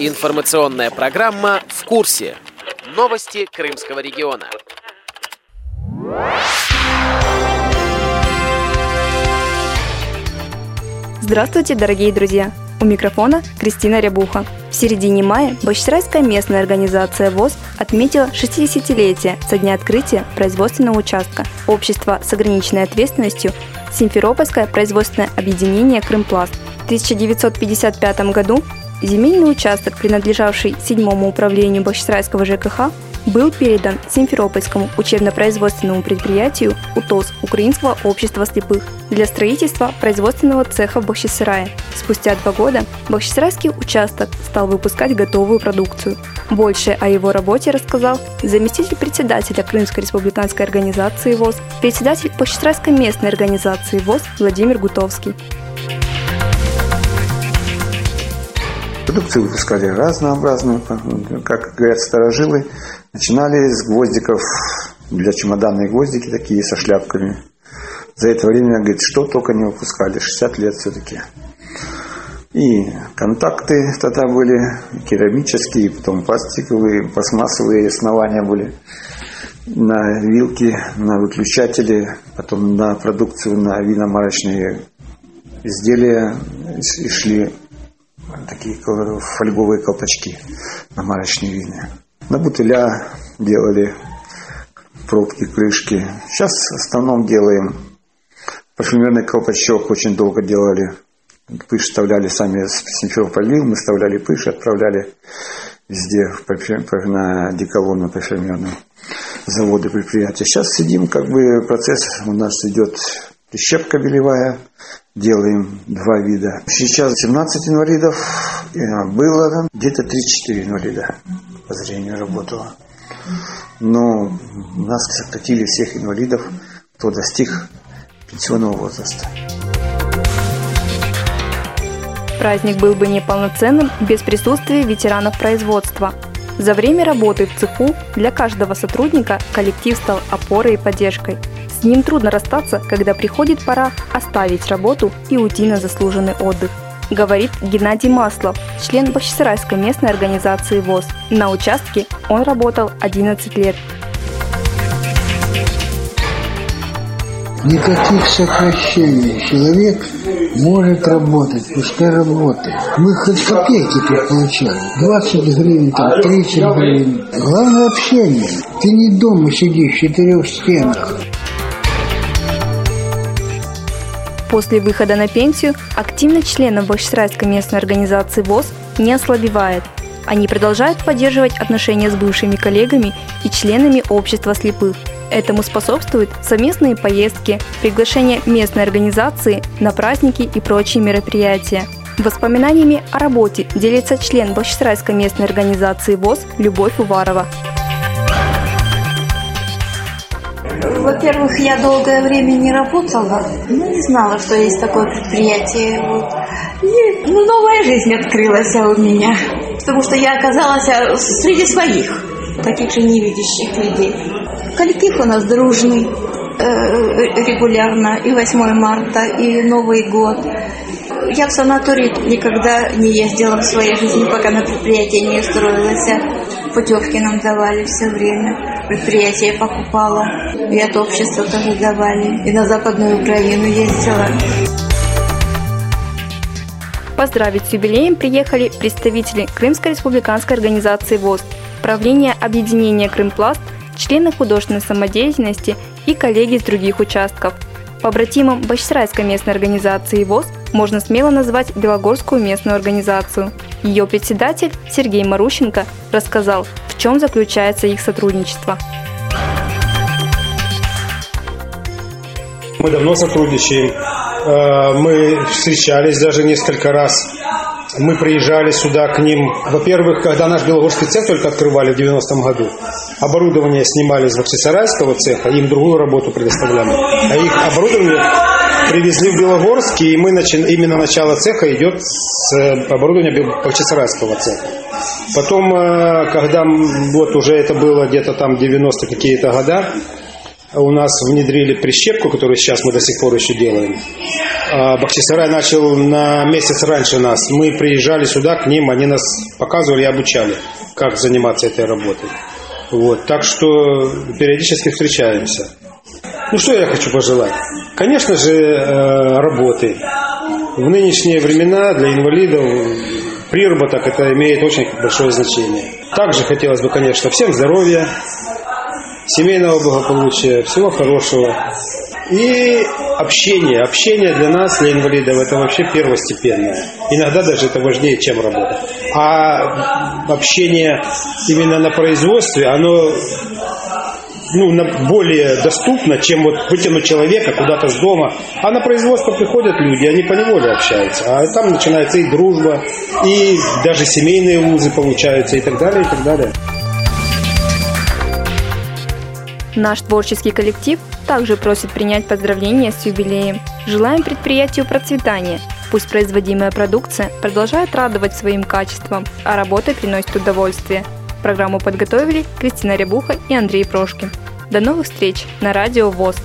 Информационная программа «В курсе». Новости Крымского региона. Здравствуйте, дорогие друзья! У микрофона Кристина Рябуха. В середине мая Бахчисарайская местная организация ВОЗ отметила 60-летие со дня открытия производственного участка общества с ограниченной ответственностью Симферопольское производственное объединение «Крымпласт». В 1955 году земельный участок, принадлежавший седьмому управлению Бахчисарайского ЖКХ, был передан Симферопольскому учебно-производственному предприятию УТОС Украинского общества слепых для строительства производственного цеха в Бахчисарае. Спустя два года Бахчисарайский участок стал выпускать готовую продукцию. Больше о его работе рассказал заместитель председателя Крымской республиканской организации ВОЗ, председатель Бахчисарайской местной организации ВОЗ Владимир Гутовский. Продукцию выпускали разнообразную, как говорят старожилы, начинали с гвоздиков для чемоданные гвоздики такие со шляпками. За это время, говорит, что только не выпускали, 60 лет все-таки. И контакты тогда были керамические, потом пластиковые, пластмассовые основания были на вилки, на выключатели, потом на продукцию, на виномарочные изделия и шли такие фольговые колпачки на марочные вина. На бутыля делали пробки, крышки. Сейчас в основном делаем парфюмерный колпачок. Очень долго делали. Пыш вставляли сами Симферополь мы вставляли пыш, отправляли везде на деколон, на парфюмерные заводы, предприятия. Сейчас сидим, как бы процесс у нас идет прищепка белевая, делаем два вида. Сейчас 17 инвалидов, было где-то 34 инвалида по зрению работало. Но нас сократили всех инвалидов, кто достиг пенсионного возраста. Праздник был бы неполноценным без присутствия ветеранов производства. За время работы в цеху для каждого сотрудника коллектив стал опорой и поддержкой – с ним трудно расстаться, когда приходит пора оставить работу и уйти на заслуженный отдых говорит Геннадий Маслов, член Бахчисарайской местной организации ВОЗ. На участке он работал 11 лет. Никаких сокращений. Человек может работать, пускай работает. Мы хоть копейки получали. 20 гривен, там, 30 гривен. Главное общение. Ты не дома сидишь в четырех стенах. После выхода на пенсию активность членов Бахчисарайской местной организации ВОЗ не ослабевает. Они продолжают поддерживать отношения с бывшими коллегами и членами общества слепых. Этому способствуют совместные поездки, приглашение местной организации на праздники и прочие мероприятия. Воспоминаниями о работе делится член Бахчисарайской местной организации ВОЗ Любовь Уварова. Во-первых, я долгое время не работала, ну, не знала, что есть такое предприятие. Вот. И ну, новая жизнь открылась у меня, потому что я оказалась среди своих, таких же невидящих людей. Коллектив у нас дружный, э, регулярно, и 8 марта, и Новый год. Я в санаторий никогда не ездила в своей жизни, пока на предприятии не устроилась. Путевки нам давали все время. Предприятие покупала. И от общества тоже давали. И на Западную Украину ездила. Поздравить с юбилеем приехали представители Крымской республиканской организации ВОЗ, правление объединения «Крымпласт», члены художественной самодеятельности и коллеги с других участков. Побратимом Бахчисарайской местной организации ВОЗ можно смело назвать Белогорскую местную организацию. Ее председатель Сергей Марущенко рассказал, в чем заключается их сотрудничество. Мы давно сотрудничаем. Э, мы встречались даже несколько раз. Мы приезжали сюда к ним. Во-первых, когда наш Белогорский цех только открывали в 90-м году, оборудование снимали из Бахчисарайского цеха, им другую работу предоставляли. А их оборудование привезли в Белогорск, и мы начи... именно начало цеха идет с э, оборудования Бахчисарайского цеха. Потом, э, когда вот уже это было где-то там 90 какие-то года, у нас внедрили прищепку, которую сейчас мы до сих пор еще делаем. А Бахчисарай начал на месяц раньше нас. Мы приезжали сюда к ним, они нас показывали и обучали, как заниматься этой работой. Вот, так что периодически встречаемся. Ну что я хочу пожелать? Конечно же, э, работы. В нынешние времена для инвалидов приработок это имеет очень большое значение. Также хотелось бы, конечно, всем здоровья, семейного благополучия, всего хорошего. И общение. Общение для нас, для инвалидов, это вообще первостепенное. Иногда даже это важнее, чем работа. А общение именно на производстве, оно ну, более доступно, чем вот вытянуть человека куда-то с дома. А на производство приходят люди, они по неволе общаются. А там начинается и дружба, и даже семейные узы получаются, и так далее, и так далее. Наш творческий коллектив также просит принять поздравления с юбилеем. Желаем предприятию процветания. Пусть производимая продукция продолжает радовать своим качеством, а работа приносит удовольствие. Программу подготовили Кристина Рябуха и Андрей Прошкин. До новых встреч на Радио ВОЗ.